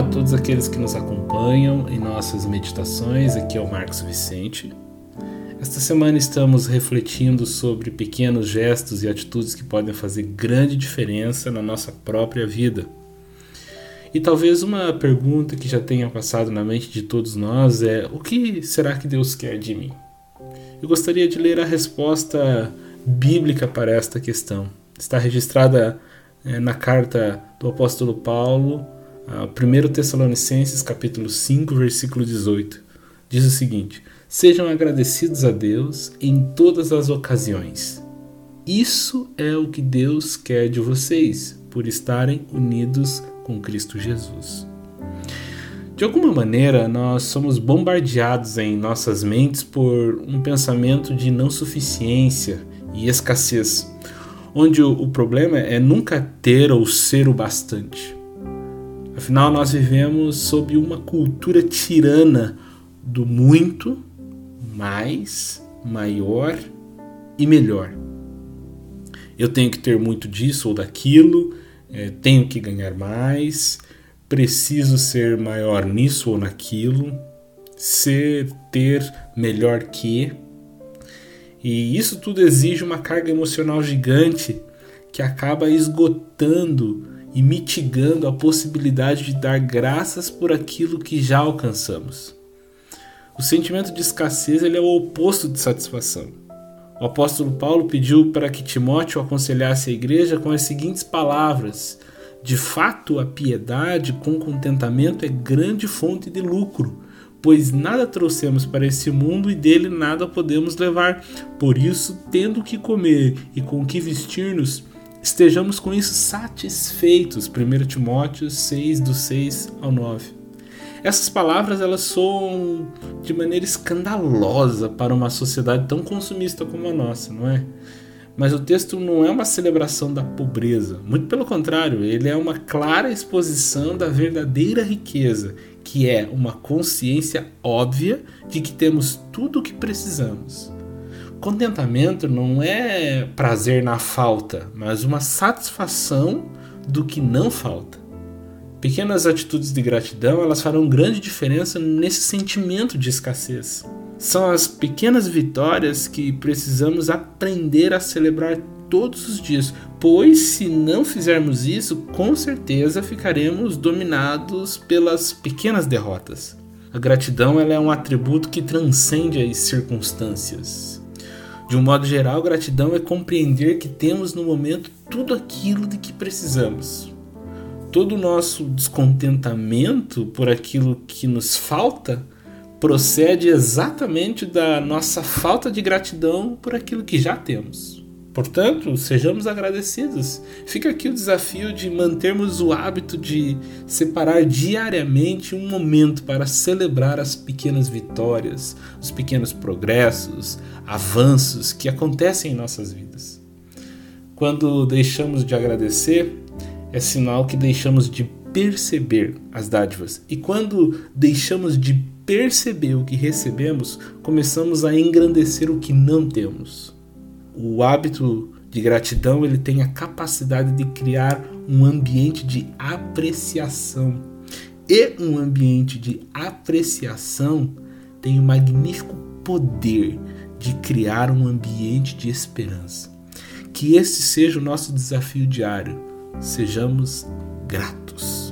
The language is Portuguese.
Olá a todos aqueles que nos acompanham em nossas meditações. Aqui é o Marcos Vicente. Esta semana estamos refletindo sobre pequenos gestos e atitudes que podem fazer grande diferença na nossa própria vida. E talvez uma pergunta que já tenha passado na mente de todos nós é: o que será que Deus quer de mim? Eu gostaria de ler a resposta bíblica para esta questão. Está registrada é, na carta do apóstolo Paulo, 1 Tessalonicenses capítulo 5, versículo 18. Diz o seguinte: Sejam agradecidos a Deus em todas as ocasiões. Isso é o que Deus quer de vocês, por estarem unidos com Cristo Jesus. De alguma maneira, nós somos bombardeados em nossas mentes por um pensamento de não suficiência e escassez, onde o, problema é nunca ter ou ser o bastante. Afinal, nós vivemos sob uma cultura tirana do muito, mais, maior e melhor. Eu tenho que ter muito disso ou daquilo, é, tenho que ganhar mais, preciso ser maior nisso ou naquilo, ser, ter melhor que. E isso tudo exige uma carga emocional gigante que acaba esgotando e mitigando a possibilidade de dar graças por aquilo que já alcançamos. O sentimento de escassez ele é o oposto de satisfação. O apóstolo Paulo pediu para que Timóteo aconselhasse a igreja com as seguintes palavras: De fato, a piedade com contentamento é grande fonte de lucro pois nada trouxemos para esse mundo e dele nada podemos levar. Por isso, tendo o que comer e com o que vestir-nos, estejamos com isso satisfeitos. 1 Timóteo 6, do 6 ao 9. Essas palavras elas soam de maneira escandalosa para uma sociedade tão consumista como a nossa, não é? Mas o texto não é uma celebração da pobreza, muito pelo contrário, ele é uma clara exposição da verdadeira riqueza que é uma consciência óbvia de que temos tudo o que precisamos. Contentamento não é prazer na falta, mas uma satisfação do que não falta. Pequenas atitudes de gratidão, elas farão grande diferença nesse sentimento de escassez. São as pequenas vitórias que precisamos aprender a celebrar todos os dias, pois se não fizermos isso, com certeza ficaremos dominados pelas pequenas derrotas. A gratidão ela é um atributo que transcende as circunstâncias. De um modo geral, gratidão é compreender que temos no momento tudo aquilo de que precisamos. Todo o nosso descontentamento por aquilo que nos falta procede exatamente da nossa falta de gratidão por aquilo que já temos. Portanto, sejamos agradecidos. Fica aqui o desafio de mantermos o hábito de separar diariamente um momento para celebrar as pequenas vitórias, os pequenos progressos, avanços que acontecem em nossas vidas. Quando deixamos de agradecer, é sinal que deixamos de perceber as dádivas. E quando deixamos de perceber o que recebemos, começamos a engrandecer o que não temos o hábito de gratidão ele tem a capacidade de criar um ambiente de apreciação. E um ambiente de apreciação tem o magnífico poder de criar um ambiente de esperança. Que esse seja o nosso desafio diário. Sejamos gratos.